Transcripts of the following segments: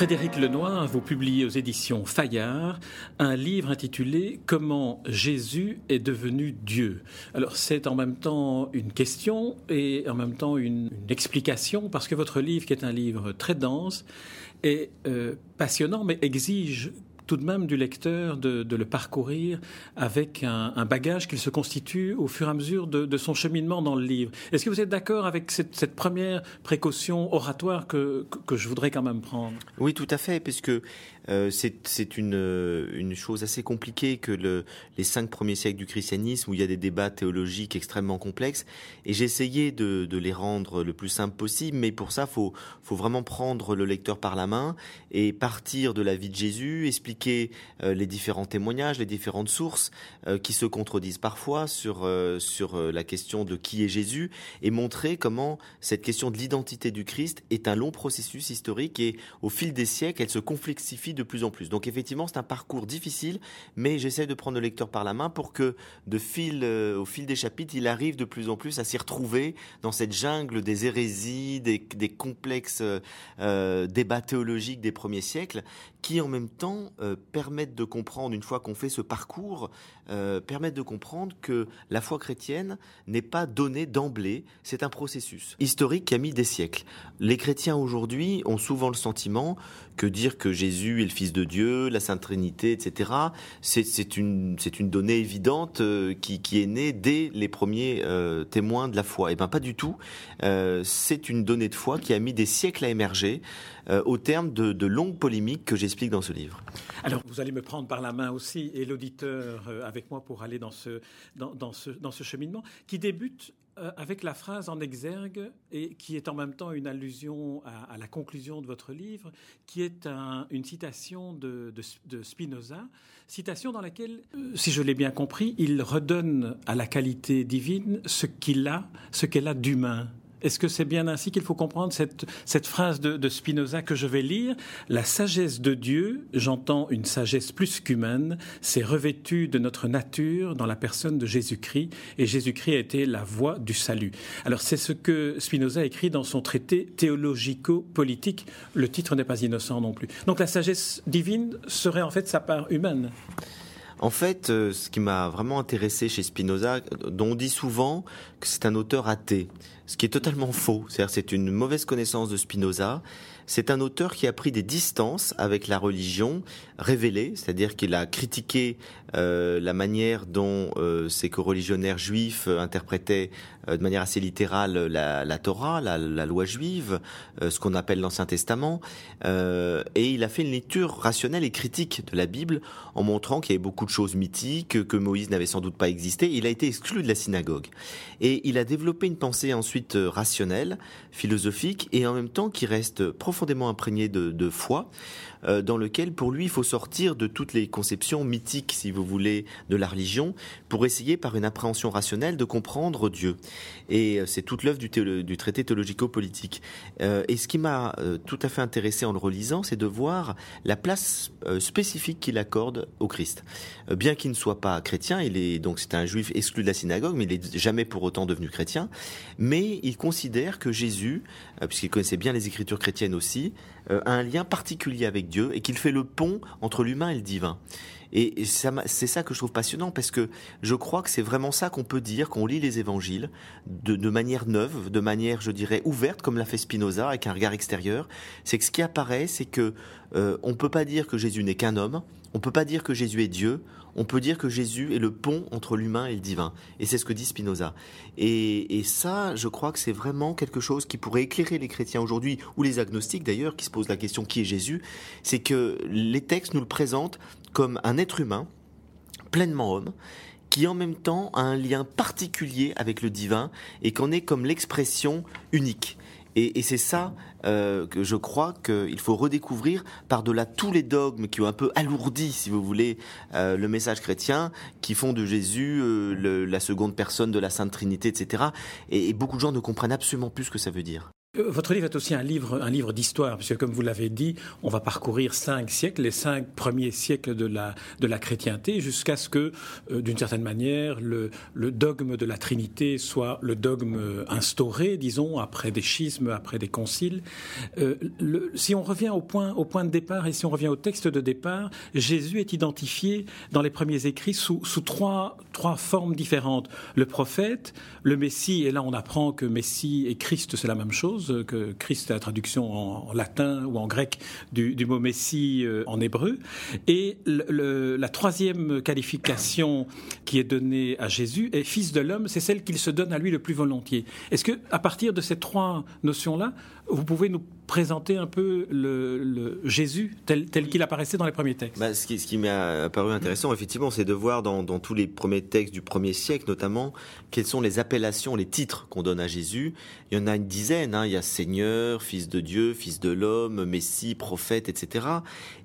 Frédéric Lenoir, vous publiez aux éditions Fayard un livre intitulé Comment Jésus est devenu Dieu. Alors c'est en même temps une question et en même temps une, explication parce que votre livre, qui est un livre très dense, est euh, passionnant mais exige tout de même du lecteur de, le parcourir avec un, bagage qu'il se constitue au fur et à mesure de, son cheminement dans le livre. Est-ce que vous êtes d'accord avec cette, première précaution oratoire que, que, je voudrais quand même prendre? Oui, tout à fait, puisque euh, c'est une, euh, une chose assez compliquée que le, les cinq premiers siècles du christianisme, où il y a des débats théologiques extrêmement complexes, et j'ai essayé de, les rendre le plus simple possible, mais pour ça, faut, faut vraiment prendre le lecteur par la main et partir de la vie de Jésus, expliquer euh, les différents témoignages, les différentes sources qui se contredisent parfois sur la question de qui est Jésus, et montrer comment cette question de l'identité du Christ est un long processus historique, et au fil des siècles, elle se complexifie de plus en plus. Donc effectivement, c'est un parcours difficile, mais j'essaie de prendre le lecteur par la main pour que, de fil, euh, au fil des chapitres, il arrive de plus en plus à s'y retrouver dans cette jungle des hérésies, des, complexes euh, débats théologiques des premiers siècles, qui en même temps euh, permettent de comprendre, une fois qu'on fait ce parcours, permettent de comprendre que la foi chrétienne n'est pas donnée d'emblée, c'est un processus historique qui a mis des siècles. Les chrétiens aujourd'hui ont souvent le sentiment que dire que Jésus le Fils de Dieu, la Sainte Trinité, etc., c'est une, donnée évidente euh, qui, est née dès les premiers euh, témoins de la foi. Et eh bien pas du tout. Euh, c'est une donnée de foi qui a mis des siècles à émerger au terme de, longues polémiques que j'explique dans ce livre. Alors vous allez me prendre par la main aussi et l'auditeur avec moi pour aller dans ce, dans ce cheminement qui débute euh, avec la phrase en exergue et qui est en même temps une allusion à, la conclusion de votre livre, qui est une citation de, Spinoza, citation dans laquelle, euh, si je l'ai bien compris, il redonne à la qualité divine ce qu'il a, ce qu'elle a d'humain. Est-ce que c'est bien ainsi qu'il faut comprendre cette, phrase de, de, Spinoza que je vais lire? La sagesse de Dieu, j'entends une sagesse plus qu'humaine, s'est revêtue de notre nature dans la personne de Jésus-Christ, et Jésus-Christ a été la voie du salut. Alors c'est ce que Spinoza écrit dans son traité théologico-politique. Le titre n'est pas innocent non plus. Donc la sagesse divine serait en fait sa part humaine. En fait, euh, ce qui m'a vraiment intéressé chez Spinoza, dont on dit souvent que c'est un auteur athée, ce qui est totalement faux. C'est-à-dire, c'est une mauvaise connaissance de Spinoza. C'est un auteur qui a pris des distances avec la religion révélée, c'est-à-dire qu'il a critiqué la manière dont euh, ces coreligionnaires juifs interprétaient euh, de manière assez littérale la, Torah, la, loi juive, ce qu'on appelle l'Ancien Testament, et il a fait une lecture rationnelle et critique de la Bible en montrant qu'il y avait beaucoup de choses mythiques, que Moïse n'avait sans doute pas existé. Il a été exclu de la synagogue. Et il a développé une pensée ensuite rationnelle, philosophique, et en même temps qui reste profondément imprégné de, de foi. Euh, dans lequel, pour lui, il faut sortir de toutes les conceptions mythiques, si vous voulez, de la religion, pour essayer, par une appréhension rationnelle, de comprendre Dieu. Et euh, c'est toute l'œuvre du, traité théologico-politique. Euh, et ce qui m'a tout à fait intéressé en le relisant, c'est de voir la place spécifique qu'il accorde au Christ. bien qu'il ne soit pas chrétien, il est donc c'est un juif exclu de la synagogue, mais il n'est jamais pour autant devenu chrétien. Mais il considère que Jésus, puisqu'il connaissait bien les Écritures chrétiennes aussi, a un lien particulier avec Dieu et qu'il fait le pont entre l'humain et le divin. Et c'est ça que je trouve passionnant parce que je crois que c'est vraiment ça qu'on peut dire quand on lit les évangiles de, manière neuve, de manière, je dirais, ouverte, comme l'a fait Spinoza avec un regard extérieur. C'est que ce qui apparaît, c'est que euh, on peut pas dire que Jésus n'est qu'un homme, on peut pas dire que Jésus est Dieu, on peut dire que Jésus est le pont entre l'humain et le divin. Et c'est ce que dit Spinoza. Et, ça, je crois que c'est vraiment quelque chose qui pourrait éclairer les chrétiens aujourd'hui, ou les agnostiques d'ailleurs, qui se posent la question qui est Jésus, c'est que les textes nous le présentent comme un être humain, pleinement homme, qui en même temps a un lien particulier avec le divin et qu'en est comme l'expression unique. Et, c'est ça euh, que je crois qu'il faut redécouvrir par-delà tous les dogmes qui ont un peu alourdi, si vous voulez, euh, le message chrétien, qui font de Jésus euh, la seconde personne de la Sainte Trinité, etc. Et, et beaucoup de gens ne comprennent absolument plus ce que ça veut dire. Euh, votre livre est aussi un livre, un livre d'histoire, puisque comme vous l'avez dit, on va parcourir cinq siècles, les cinq premiers siècles de la, de la chrétienté, jusqu'à ce que, euh, d'une certaine manière, le, le, dogme de la Trinité soit le dogme euh, instauré, disons, après des schismes, après des conciles. le, si on revient au point, au point de départ et si on revient au texte de départ, Jésus est identifié dans les premiers écrits sous, sous trois, trois formes différentes. Le prophète, le Messie, et là on apprend que Messie et Christ, c'est la même chose que Christ, la traduction en, latin ou en grec du, mot Messie euh, en hébreu. Et la troisième qualification qui est donnée à Jésus est Fils de l'homme, c'est celle qu'il se donne à lui le plus volontiers. Est-ce que, à partir de ces trois notions-là, vous pouvez nous présenter un peu le, Jésus tel, qu'il apparaissait dans les premiers textes? Bah, Ce qui, ce qui m'est apparu intéressant, effectivement, c'est de voir dans, tous les premiers textes du premier siècle, notamment, quelles sont les appellations, les titres qu'on donne à Jésus. Il y en a une dizaine. Hein. Il y a Seigneur, Fils de Dieu, Fils de l'homme, Messie, prophète, etc.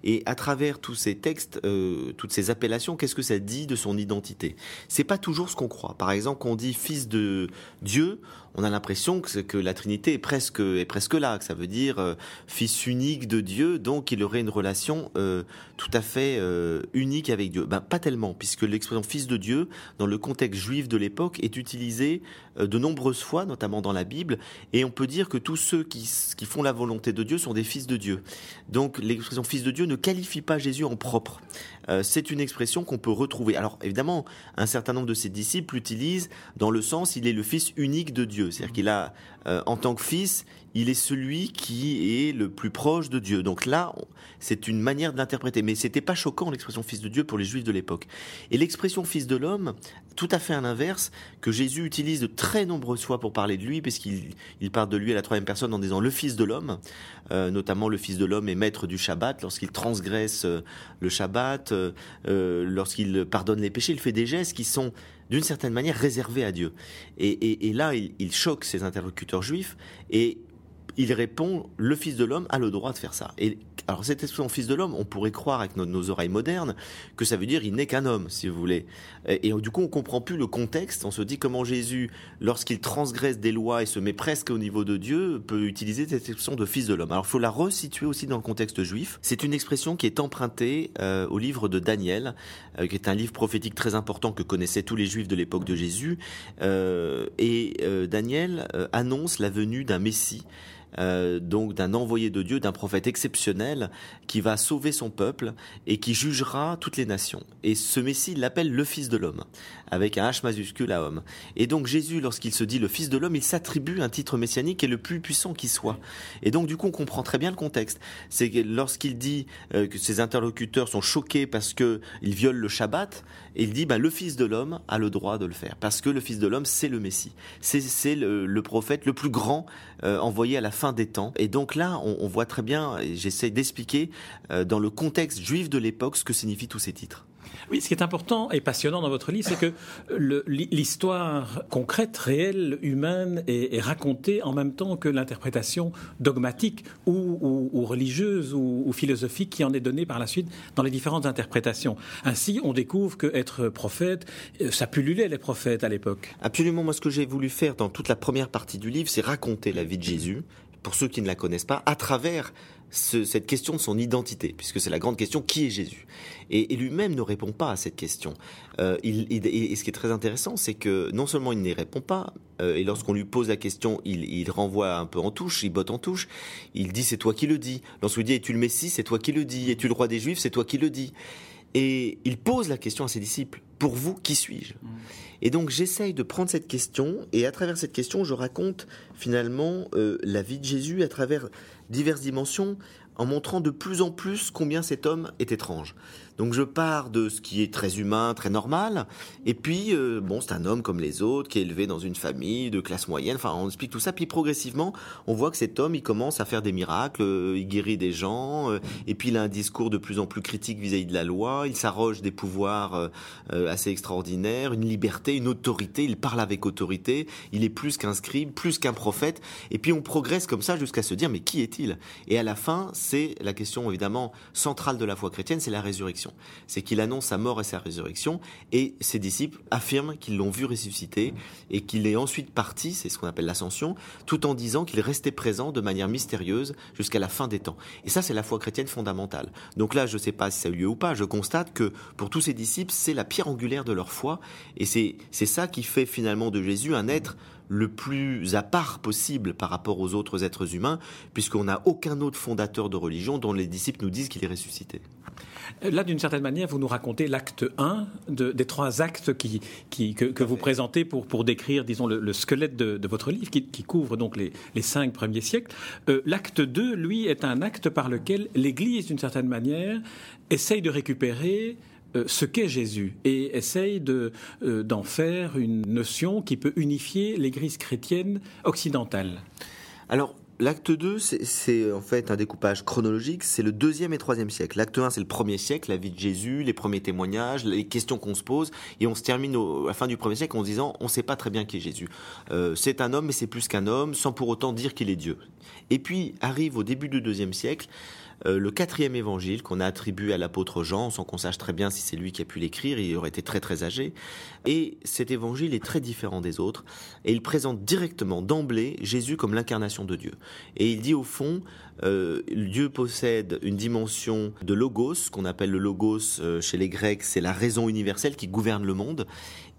Et à travers tous ces textes, euh, toutes ces appellations, qu'est-ce que ça dit de son identité? C'est pas toujours ce qu'on croit. Par exemple, on dit Fils de Dieu, on a l'impression que, la Trinité est presque, est presque là, que ça veut dire euh, fils unique de Dieu, donc il aurait une relation euh, tout à fait euh, unique avec Dieu. Ben, pas tellement, puisque l'expression fils de Dieu, dans le contexte juif de l'époque, est utilisée de nombreuses fois, notamment dans la Bible, et on peut dire que tous ceux qui, qui font la volonté de Dieu sont des fils de Dieu. Donc l'expression fils de Dieu ne qualifie pas Jésus en propre. c'est une expression qu'on peut retrouver. Alors évidemment, un certain nombre de ses disciples l'utilisent dans le sens il est le fils unique de Dieu. C'est-à-dire qu'il a, euh, en tant que fils, il est celui qui est le plus proche de Dieu. Donc là, c'est une manière d'interpréter. Mais c'était pas choquant l'expression fils de Dieu pour les juifs de l'époque. Et l'expression fils de l'homme, tout à fait à l'inverse, que Jésus utilise de très nombreuses fois pour parler de lui, puisqu'il il parle de lui à la troisième personne en disant le fils de l'homme, euh, notamment le fils de l'homme est maître du Shabbat, lorsqu'il transgresse euh, le Shabbat, lorsqu'il pardonne les péchés, il fait des gestes qui sont d'une certaine manière réservé à Dieu. Et, là, il, choque ses interlocuteurs juifs et il répond le Fils de l'homme a le droit de faire ça. Et alors cette expression Fils de l'homme, on pourrait croire avec nos, oreilles modernes que ça veut dire il n'est qu'un homme, si vous voulez. Et, du coup, on comprend plus le contexte. On se dit comment Jésus, lorsqu'il transgresse des lois et se met presque au niveau de Dieu, peut utiliser cette expression de Fils de l'homme. Alors, faut la resituer aussi dans le contexte juif. C'est une expression qui est empruntée euh, au livre de Daniel, euh, qui est un livre prophétique très important que connaissaient tous les juifs de l'époque de Jésus. Euh, et Daniel annonce la venue d'un Messie. Euh, donc d'un envoyé de Dieu, d'un prophète exceptionnel qui va sauver son peuple et qui jugera toutes les nations. Et ce Messie, l'appelle le Fils de l'homme, avec un H majuscule à homme. Et donc Jésus, lorsqu'il se dit le Fils de l'homme, il s'attribue un titre messianique est le plus puissant qui soit. Et donc du coup, on comprend très bien le contexte. C'est lorsqu'il dit euh, que ses interlocuteurs sont choqués parce que il viole le Shabbat, il dit bah, le Fils de l'homme a le droit de le faire parce que le Fils de l'homme c'est le Messie, c'est le, prophète le plus grand euh, envoyé à la fin des temps. Et donc là, on, voit très bien, j'essaie d'expliquer euh, dans le contexte juif de l'époque ce que signifient tous ces titres. Oui, ce qui est important et passionnant dans votre livre, c'est que l'histoire concrète, réelle, humaine est, racontée en même temps que l'interprétation dogmatique ou, religieuse ou, philosophique qui en est donnée par la suite dans les différentes interprétations. Ainsi, on découvre qu'être prophète, euh, ça pullulait les prophètes à l'époque. Absolument. Moi, ce que j'ai voulu faire dans toute la première partie du livre, c'est raconter la vie de Jésus, pour ceux qui ne la connaissent pas, à travers cette question de son identité, puisque c'est la grande question qui est Jésus? Et, lui-même ne répond pas à cette question. Euh, il, et ce qui est très intéressant, c'est que non seulement il n'y répond pas, euh, et lorsqu'on lui pose la question, il, renvoie un peu en touche, il botte en touche. Il dit c'est toi qui le dis. Lorsqu'on lui dit es-tu le Messie, c'est toi qui le dis. Es-tu le roi des Juifs, c'est toi qui le dis. Et il pose la question à ses disciples pour vous, qui suis-je? Et donc j'essaye de prendre cette question et à travers cette question, je raconte finalement euh, la vie de Jésus à travers diverses dimensions en montrant de plus en plus combien cet homme est étrange. Donc je pars de ce qui est très humain, très normal, et puis euh, bon, c'est un homme comme les autres qui est élevé dans une famille de classe moyenne. Enfin, on explique tout ça, puis progressivement, on voit que cet homme, il commence à faire des miracles, euh, il guérit des gens, euh, et puis il a un discours de plus en plus critique vis-à-vis de la loi. Il s'arroge des pouvoirs assez extraordinaires, une liberté, une autorité. Il parle avec autorité. Il est plus qu'un scribe, plus qu'un prophète. Et puis on progresse comme ça jusqu'à se dire mais qui est-il? Et à la fin, c'est la question évidemment centrale de la foi chrétienne, c'est la résurrection. C'est qu'il annonce sa mort et sa résurrection, et ses disciples affirment qu'ils l'ont vu ressusciter et qu'il est ensuite parti, c'est ce qu'on appelle l'ascension, tout en disant qu'il restait présent de manière mystérieuse jusqu'à la fin des temps. Et ça, c'est la foi chrétienne fondamentale. Donc là, je ne sais pas si ça a eu lieu ou pas, je constate que pour tous ces disciples, c'est la pierre angulaire de leur foi, et c'est ça qui fait finalement de Jésus un être le plus à part possible par rapport aux autres êtres humains, puisqu'on n'a aucun autre fondateur de religion dont les disciples nous disent qu'il est ressuscité. Là, d'une certaine manière, vous nous racontez l'acte 1 des trois actes que, vous présentez pour, décrire, disons, le, squelette de, votre livre, qui, couvre donc les, cinq premiers siècles. Euh, l'acte 2, lui, est un acte par lequel l'Église, d'une certaine manière, essaye de récupérer euh, ce qu'est Jésus et essaye euh, d'en faire une notion qui peut unifier l'Église chrétienne occidentale. Alors, L'acte 2, c'est en fait un découpage chronologique, c'est le deuxième et troisième siècle. L'acte 1, c'est le premier siècle, la vie de Jésus, les premiers témoignages, les questions qu'on se pose, et on se termine à la fin du premier siècle en se disant, on ne sait pas très bien qui est Jésus. Euh, c'est un homme, mais c'est plus qu'un homme, sans pour autant dire qu'il est Dieu. Et puis arrive au début du deuxième siècle, euh, le quatrième évangile qu'on a attribué à l'apôtre Jean, sans qu'on sache très bien si c'est lui qui a pu l'écrire, il aurait été très très âgé. Et cet évangile est très différent des autres, et il présente directement d'emblée Jésus comme l'incarnation de Dieu. Et il dit au fond, euh, Dieu possède une dimension de logos, qu'on appelle le logos euh, chez les Grecs, c'est la raison universelle qui gouverne le monde.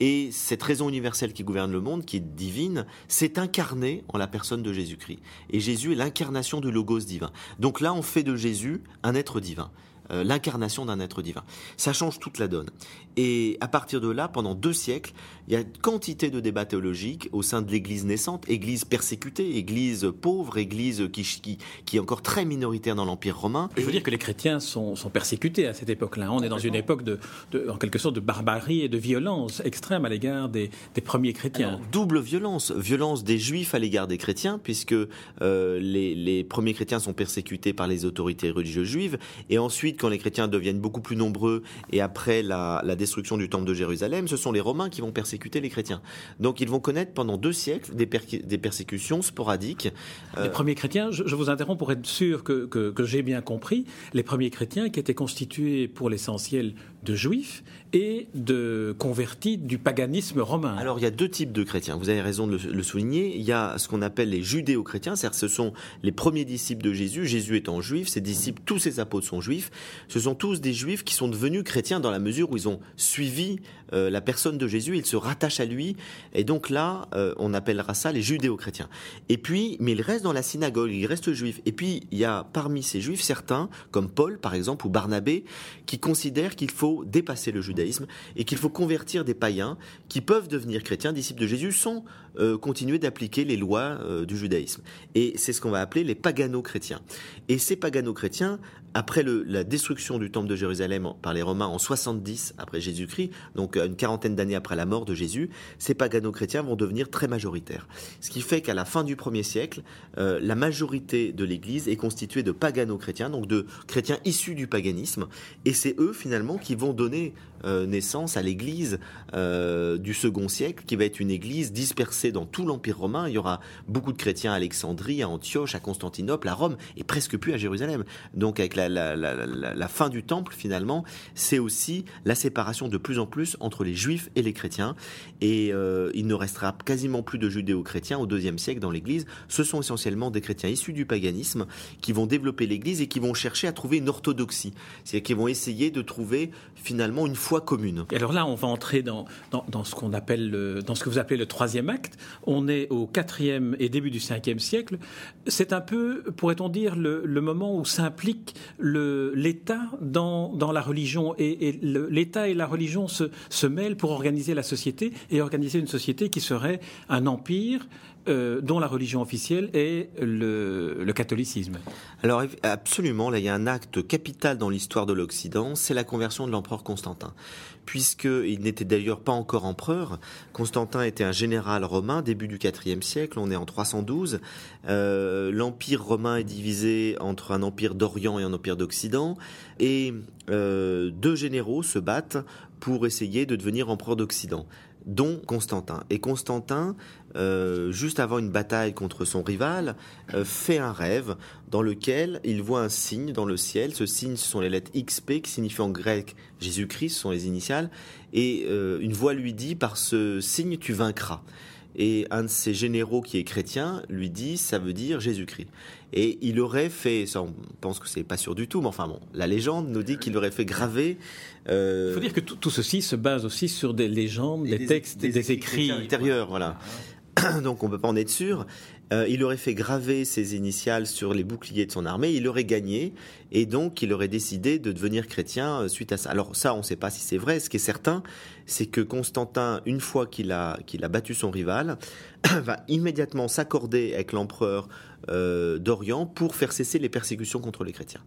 Et cette raison universelle qui gouverne le monde, qui est divine, s'est incarnée en la personne de Jésus-Christ. Et Jésus est l'incarnation du logos divin. Donc là, on fait de Jésus un être divin. Euh, l'incarnation d'un être divin. Ça change toute la donne. Et à partir de là, pendant deux siècles, il y a quantité de débats théologiques au sein de l'Église naissante, Église persécutée, Église pauvre, Église qui, qui, est encore très minoritaire dans l'Empire romain. Je veux dire que les chrétiens sont, persécutés à cette époque-là. On est dans une époque de, en quelque sorte de barbarie et de violence extrême à l'égard des, premiers chrétiens. double violence, violence des Juifs à l'égard des chrétiens, puisque euh, les, les premiers chrétiens sont persécutés par les autorités religieuses juives, et ensuite quand les chrétiens deviennent beaucoup plus nombreux et après la, destruction du temple de Jérusalem, ce sont les Romains qui vont persécuter les chrétiens. Donc ils vont connaître pendant deux siècles des, persécutions sporadiques. Euh, les premiers chrétiens, je, vous interromps pour être sûr que, que j'ai bien compris, les premiers chrétiens qui étaient constitués pour l'essentiel de juifs et de convertis du paganisme romain. Alors il y a deux types de chrétiens, vous avez raison de le, souligner. Il y a ce qu'on appelle les judéo-chrétiens, c'est-à-dire ce sont les premiers disciples de Jésus, Jésus étant juif, ses disciples, tous ses apôtres sont juifs. Ce sont tous des juifs qui sont devenus chrétiens dans la mesure où ils ont suivi euh, la personne de Jésus, ils se rattachent à lui. Et donc là, euh, on appellera ça les judéo-chrétiens. Et puis, mais ils restent dans la synagogue, ils restent juifs. Et puis, il y a parmi ces juifs certains, comme Paul par exemple, ou Barnabé, qui considèrent qu'il faut dépasser le judaïsme et qu'il faut convertir des païens qui peuvent devenir chrétiens, disciples de Jésus, sans euh, continuer d'appliquer les lois du judaïsme. Et c'est ce qu'on va appeler les pagano-chrétiens. Et ces pagano-chrétiens, après la destruction du temple de Jérusalem par les Romains en 70 après Jésus-Christ, donc une quarantaine d'années après la mort de Jésus, ces pagano-chrétiens vont devenir très majoritaires. Ce qui fait qu'à la fin du premier siècle, euh, la majorité de l'Église est constituée de pagano-chrétiens, donc de chrétiens issus du paganisme, et c'est eux finalement qui vont donner naissance à l'Église euh, du second siècle, qui va être une Église dispersée dans tout l'Empire romain. Il y aura beaucoup de chrétiens à Alexandrie, à Antioche, à Constantinople, à Rome, et presque plus à Jérusalem. Donc avec la, la fin du temple, finalement, c'est aussi la séparation de plus en plus entre les juifs et les chrétiens. Et euh, il ne restera quasiment plus de judéo-chrétiens au deuxième siècle dans l'Église. Ce sont essentiellement des chrétiens issus du paganisme qui vont développer l'Église et qui vont chercher à trouver une orthodoxie. C'est-à-dire qu'ils vont essayer de trouver finalement une foi commune. Et alors là, on va entrer dans, dans, ce qu'on appelle, dans ce que vous appelez le troisième acte. On est au quatrième et début du cinquième siècle. C'est un peu, pourrait-on dire, le, moment où s'implique l'État dans, dans la religion. Et, l'État et la religion se, se mêlent pour organiser la société et organiser une société qui serait un empire euh, dont la religion officielle est le, le catholicisme. Alors absolument, là il y a un acte capital dans l'histoire de l'Occident, c'est la conversion de l'empereur Constantin puisqu'il n'était d'ailleurs pas encore empereur. Constantin était un général romain, début du IVe siècle, on est en 312. Euh, L'empire romain est divisé entre un empire d'Orient et un empire d'Occident, et euh, deux généraux se battent pour essayer de devenir empereur d'Occident dont Constantin. Et Constantin, euh, juste avant une bataille contre son rival, euh, fait un rêve dans lequel il voit un signe dans le ciel. Ce signe, ce sont les lettres XP qui signifient en grec Jésus-Christ, ce sont les initiales. Et euh, une voix lui dit, par ce signe, tu vaincras. Et un de ses généraux qui est chrétien lui dit, ça veut dire Jésus-Christ. Et il aurait fait, ça on pense que c'est pas sûr du tout, mais enfin bon, la légende nous dit qu'il aurait fait graver. Euh, il faut dire que tout, ceci se base aussi sur des légendes, des, textes, des, des écrits intérieurs, voilà. Donc on peut pas en être sûr. Euh, il aurait fait graver ses initiales sur les boucliers de son armée, il aurait gagné, et donc il aurait décidé de devenir chrétien euh, suite à ça. Alors ça, on ne sait pas si c'est vrai. Ce qui est certain, c'est que Constantin, une fois qu'il a, qu'il a battu son rival, va immédiatement s'accorder avec l'empereur euh, d'Orient pour faire cesser les persécutions contre les chrétiens.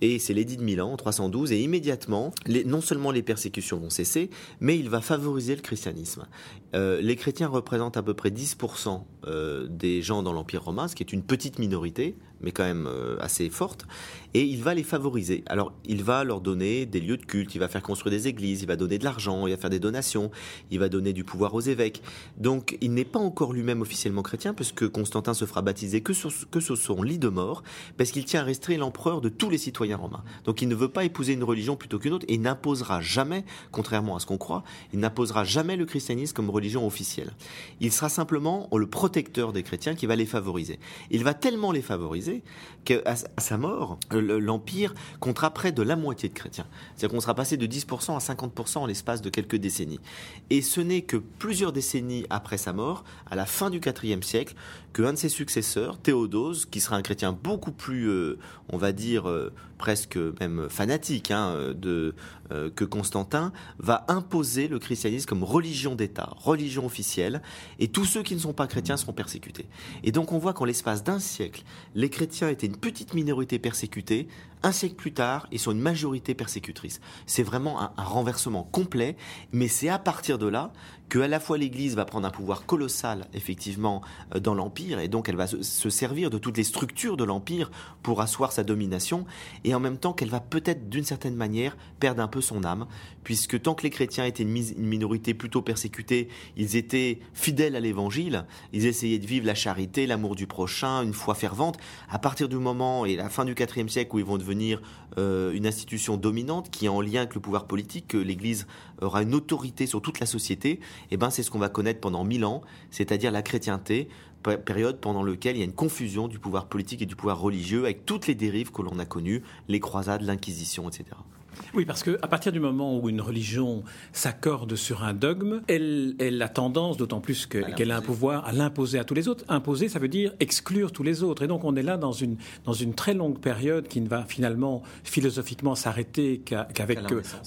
Et c'est l'édit de Milan en 312, et immédiatement, non seulement les persécutions vont cesser, mais il va favoriser le christianisme. Euh, les chrétiens représentent à peu près 10% euh, des gens dans l'Empire romain, ce qui est une petite minorité, mais quand même euh, assez forte, et il va les favoriser. Alors, il va leur donner des lieux de culte, il va faire construire des églises, il va donner de l'argent, il va faire des donations, il va donner du pouvoir aux évêques. Donc, il n'est pas encore lui-même officiellement chrétien, puisque Constantin se fera baptiser que sur, son lit de mort, parce qu'il tient à rester l'empereur de tous les citoyens romains. Donc, il ne veut pas épouser une religion plutôt qu'une autre, et n'imposera jamais, contrairement à ce qu'on croit, il n'imposera jamais le christianisme comme religion officielle. Il sera simplement le protecteur des chrétiens qui va les favoriser. Il va tellement les favoriser qu'à à sa mort, l'Empire comptera près de la moitié de chrétiens. C'est-à-dire qu'on sera passé de 10% à 50% en l'espace de quelques décennies. Et ce n'est que plusieurs décennies après sa mort, à la fin du IVe siècle, qu'un de ses successeurs, Théodose, qui sera un chrétien beaucoup plus, euh, on va dire, euh, presque même fanatique hein, de, euh, que Constantin, va imposer le christianisme comme religion d'État, religion officielle, et tous ceux qui ne sont pas chrétiens seront persécutés. Et donc on voit qu'en l'espace d'un siècle, les chrétiens étaient une petite minorité persécutée, un siècle plus tard, ils sont une majorité persécutrice. C'est vraiment un, renversement complet, mais c'est à partir de là que à la fois l'Église va prendre un pouvoir colossal, effectivement, euh, dans l'Empire, et donc elle va se servir de toutes les structures de l'Empire pour asseoir sa domination, et en même temps qu'elle va peut-être, d'une certaine manière, perdre un peu son âme, puisque tant que les chrétiens étaient une, minorité plutôt persécutée, ils étaient fidèles à l'Évangile, ils essayaient de vivre la charité, l'amour du prochain, une foi fervente. À partir du moment, et la fin du IVe siècle, où ils vont devenir euh, une institution dominante qui est en lien avec le pouvoir politique, que l'Église aura une autorité sur toute la société, eh ben c'est ce qu'on va connaître pendant mille ans, c'est-à-dire la chrétienté, période pendant laquelle il y a une confusion du pouvoir politique et du pouvoir religieux avec toutes les dérives que l'on a connues, les croisades, l'Inquisition, etc. Oui, parce qu'à partir du moment où une religion s'accorde sur un dogme, elle, elle a tendance, d'autant plus qu'elle a un pouvoir, à l'imposer à tous les autres. Imposer, ça veut dire exclure tous les autres. Et donc on est là dans une, dans une très longue période qui ne va finalement philosophiquement s'arrêter qu'avec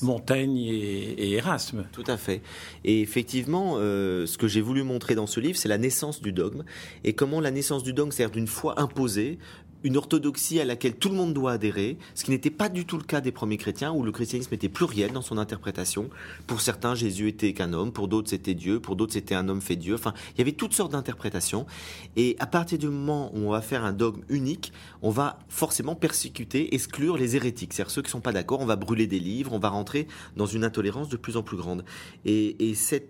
Montaigne et, Erasme. Tout à fait. Et effectivement, euh, ce que j'ai voulu montrer dans ce livre, c'est la naissance du dogme et comment la naissance du dogme sert d'une foi imposée une orthodoxie à laquelle tout le monde doit adhérer, ce qui n'était pas du tout le cas des premiers chrétiens, où le christianisme était pluriel dans son interprétation. Pour certains, Jésus était qu'un homme, pour d'autres, c'était Dieu, pour d'autres, c'était un homme fait Dieu. Enfin, il y avait toutes sortes d'interprétations. Et à partir du moment où on va faire un dogme unique, on va forcément persécuter, exclure les hérétiques, c'est-à-dire ceux qui ne sont pas d'accord, on va brûler des livres, on va rentrer dans une intolérance de plus en plus grande. Et,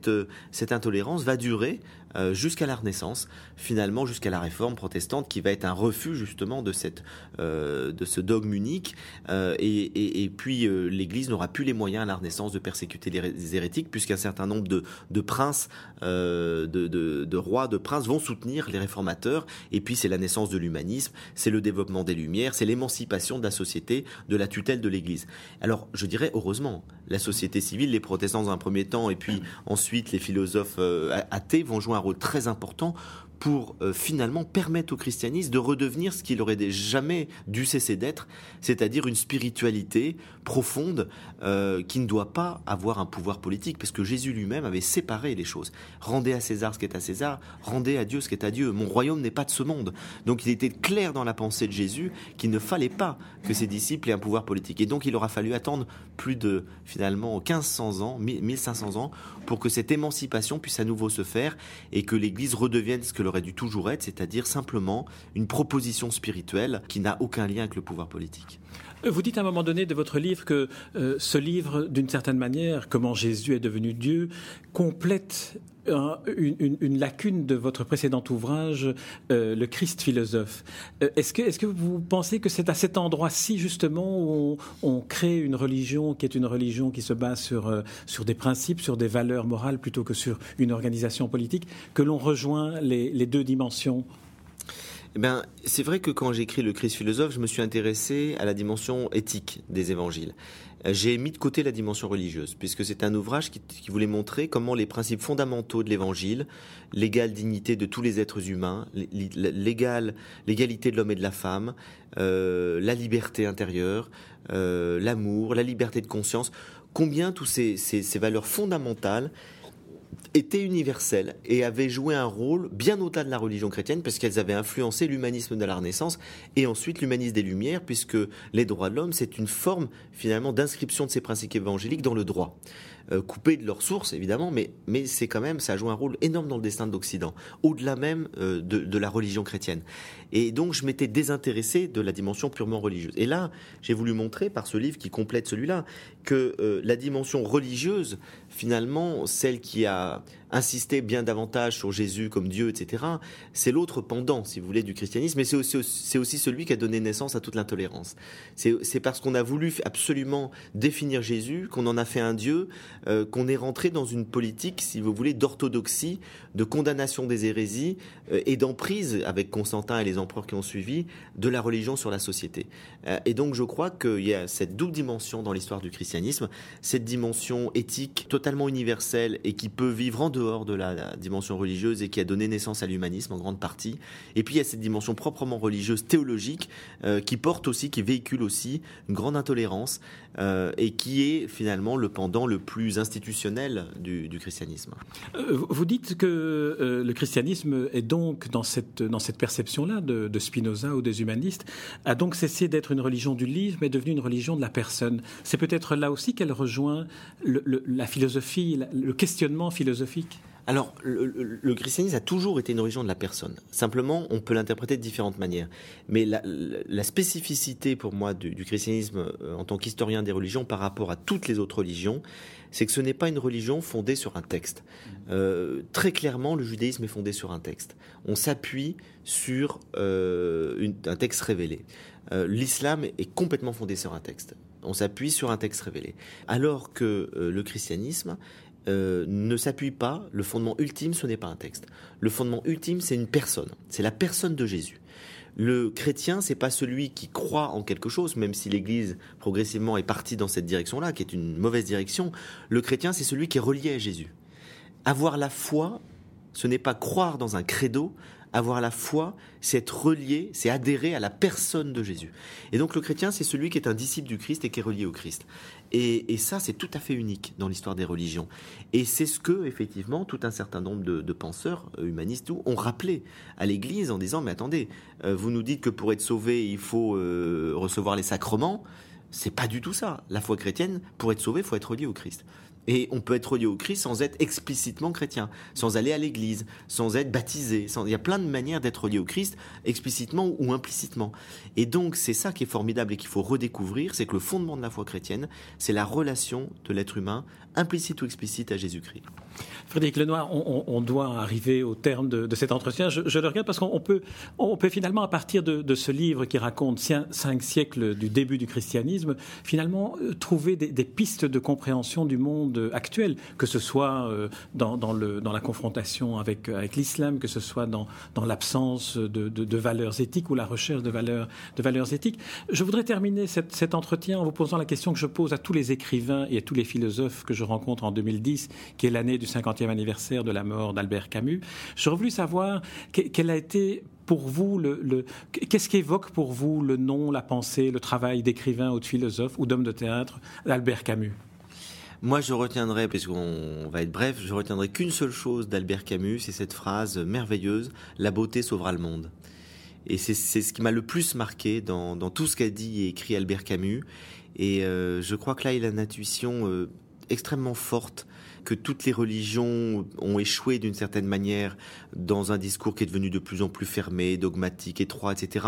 euh, cette intolérance va durer euh, jusqu'à la Renaissance, finalement jusqu'à la Réforme protestante, qui va être un refus justement de cette euh, de ce dogme unique. Euh, et, et, puis l'Église n'aura plus les moyens à la Renaissance de persécuter les hérétiques, puisqu'un certain nombre de, de princes, de, de, rois, de princes vont soutenir les réformateurs. Et puis c'est la naissance de l'humanisme, c'est le développement des Lumières, c'est l'émancipation de la société de la tutelle de l'Église. Alors je dirais heureusement, la société civile, les protestants dans un premier temps, et puis ensuite les philosophes athées vont jouer un rôle très important pour euh, finalement permettre au christianisme de redevenir ce qu'il aurait jamais dû cesser d'être, c'est-à-dire une spiritualité profonde euh, qui ne doit pas avoir un pouvoir politique, parce que Jésus lui-même avait séparé les choses. Rendez à César ce qui est à César, rendez à Dieu ce qui est à Dieu. Mon royaume n'est pas de ce monde. Donc il était clair dans la pensée de Jésus qu'il ne fallait pas que ses disciples aient un pouvoir politique. Et donc il aura fallu attendre plus de finalement 1500 ans, 1500 ans, pour que cette émancipation puisse à nouveau se faire et que l'Église redevienne ce que aurait dû toujours être, c'est-à-dire simplement une proposition spirituelle qui n'a aucun lien avec le pouvoir politique. Euh, vous dites à un moment donné de votre livre que euh, ce livre, d'une certaine manière, comment Jésus est devenu Dieu, complète une, lacune de votre précédent ouvrage, euh, Le Christ philosophe. est-ce, que, est-ce que vous pensez que c'est à cet endroit-ci, justement, où on, crée une religion qui est une religion qui se base sur, sur des principes, sur des valeurs morales, plutôt que sur une organisation politique, que l'on rejoint les, deux dimensions? Eh ben, c'est vrai que quand j'ai écrit le Christ philosophe, je me suis intéressé à la dimension éthique des évangiles. J'ai mis de côté la dimension religieuse, puisque c'est un ouvrage qui, voulait montrer comment les principes fondamentaux de l'évangile, l'égale dignité de tous les êtres humains, l'égalité de l'homme et de la femme, euh, la liberté intérieure, euh, l'amour, la liberté de conscience, combien tous ces, ces valeurs fondamentales étaient universelles et avaient joué un rôle bien au-delà de la religion chrétienne parce qu'elles avaient influencé l'humanisme de la Renaissance et ensuite l'humanisme des Lumières puisque les droits de l'homme c'est une forme finalement d'inscription de ces principes évangéliques dans le droit. Euh, coupés de leur source évidemment, mais, mais c'est quand même, ça joue un rôle énorme dans le destin de l'Occident, au-delà même euh, de, la religion chrétienne. Et donc je m'étais désintéressé de la dimension purement religieuse. Et là, j'ai voulu montrer par ce livre qui complète celui-là que euh, la dimension religieuse, finalement, celle qui a insisté bien davantage sur Jésus comme Dieu, etc., c'est l'autre pendant, si vous voulez, du christianisme, mais c'est aussi, aussi, celui qui a donné naissance à toute l'intolérance. C'est parce qu'on a voulu absolument définir Jésus, qu'on en a fait un Dieu, euh, qu'on est rentré dans une politique, si vous voulez, d'orthodoxie, de condamnation des hérésies euh, et d'emprise, avec Constantin et les empereurs qui ont suivi, de la religion sur la société. Et donc je crois qu'il y a cette double dimension dans l'histoire du christianisme, cette dimension éthique totalement universelle et qui peut vivre en dehors de la, dimension religieuse et qui a donné naissance à l'humanisme en grande partie. Et puis il y a cette dimension proprement religieuse, théologique, qui porte aussi, qui véhicule aussi une grande intolérance et qui est finalement le pendant le plus institutionnel du, christianisme. Euh, vous dites que euh, le christianisme est donc, dans cette, dans cette perception-là de, Spinoza ou des humanistes, a donc cessé d'être une religion du livre, mais est devenu une religion de la personne. C'est peut-être là aussi qu'elle rejoint la philosophie, le questionnement philosophique alors, le, christianisme a toujours été une religion de la personne. Simplement, on peut l'interpréter de différentes manières. Mais la, spécificité pour moi du, christianisme euh, en tant qu'historien des religions par rapport à toutes les autres religions, c'est que ce n'est pas une religion fondée sur un texte. Euh, très clairement, le judaïsme est fondé sur un texte. On s'appuie sur euh, un texte révélé. L'islam est complètement fondé sur un texte. On s'appuie sur un texte révélé. Alors que le christianisme euh, ne s'appuie pas, le fondement ultime, ce n'est pas un texte. Le fondement ultime, c'est une personne. C'est la personne de Jésus. Le chrétien, c'est pas celui qui croit en quelque chose, même si l'Église progressivement est partie dans cette direction-là, qui est une mauvaise direction. Le chrétien, c'est celui qui est relié à Jésus. Avoir la foi, ce n'est pas croire dans un credo, avoir la foi, c'est être relié, c'est adhérer à la personne de Jésus. Et donc le chrétien, c'est celui qui est un disciple du Christ et qui est relié au Christ. Et, ça, c'est tout à fait unique dans l'histoire des religions. Et c'est ce que, effectivement, tout un certain nombre de, penseurs euh, humanistes ont rappelé à l'Église en disant, mais attendez, euh, vous nous dites que pour être sauvé, il faut euh, recevoir les sacrements. C'est pas du tout ça. La foi chrétienne, pour être sauvé, il faut être relié au Christ. Et on peut être relié au Christ sans être explicitement chrétien, sans aller à l'église, sans être baptisé. Il y a plein de manières d'être relié au Christ, explicitement ou implicitement. Et donc, c'est ça qui est formidable et qu'il faut redécouvrir, c'est que le fondement de la foi chrétienne, c'est la relation de l'être humain, implicite ou explicite, à Jésus-Christ. Frédéric Lenoir, on, doit arriver au terme de, cet entretien. Je, le regarde parce qu'on peut, on peut finalement, à partir de, ce livre qui raconte cinq, siècles du début du christianisme, finalement euh, trouver des, pistes de compréhension du monde actuel, que ce soit dans, dans, la confrontation avec, l'islam, que ce soit dans, l'absence de, de, valeurs éthiques ou la recherche de valeurs, de valeurs éthiques. Je voudrais terminer cet entretien en vous posant la question que je pose à tous les écrivains et à tous les philosophes que je rencontre en 2010, qui est l'année du 50e anniversaire de la mort d'Albert Camus. J'aurais voulu savoir quel a été pour vous, le, qu'est-ce qu'évoque pour vous le nom, la pensée, le travail d'écrivain ou de philosophe ou d'homme de théâtre d'Albert Camus? Moi, je retiendrai, puisqu'on va être bref, je retiendrai qu'une seule chose d'Albert Camus, c'est cette phrase merveilleuse La beauté sauvera le monde. Et c'est ce qui m'a le plus marqué dans, tout ce qu'a dit et écrit Albert Camus. Et euh, je crois que là, il a une intuition euh, extrêmement forte que toutes les religions ont échoué d'une certaine manière dans un discours qui est devenu de plus en plus fermé, dogmatique, étroit, etc.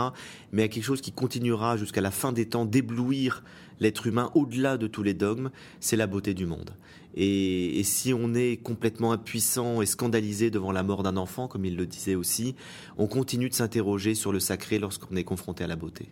Mais à quelque chose qui continuera jusqu'à la fin des temps d'éblouir l'être humain au-delà de tous les dogmes, c'est la beauté du monde. Et, et, si on est complètement impuissant et scandalisé devant la mort d'un enfant, comme il le disait aussi, on continue de s'interroger sur le sacré lorsqu'on est confronté à la beauté.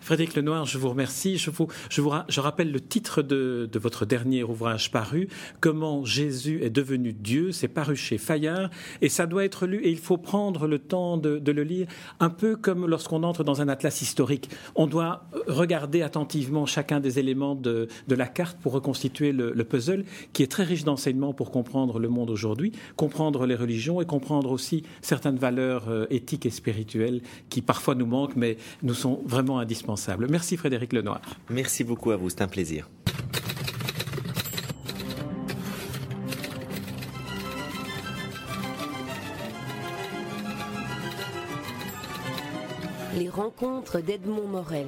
Frédéric Lenoir, je vous remercie. Je, vous, je, rappelle le titre de, de, votre dernier ouvrage paru, Comment Jésus est devenu Dieu. C'est paru chez Fayard et ça doit être lu et il faut prendre le temps de, le lire, un peu comme lorsqu'on entre dans un atlas historique. On doit regarder attentivement chacun des éléments de, de la carte pour reconstituer le, le, puzzle qui est très riche d'enseignements pour comprendre le monde aujourd'hui, comprendre les religions et comprendre aussi certaines valeurs euh, éthiques et spirituelles qui parfois nous manquent mais nous sont vraiment Merci Frédéric Lenoir. Merci beaucoup à vous, c'est un plaisir. Les rencontres d'Edmond Morel.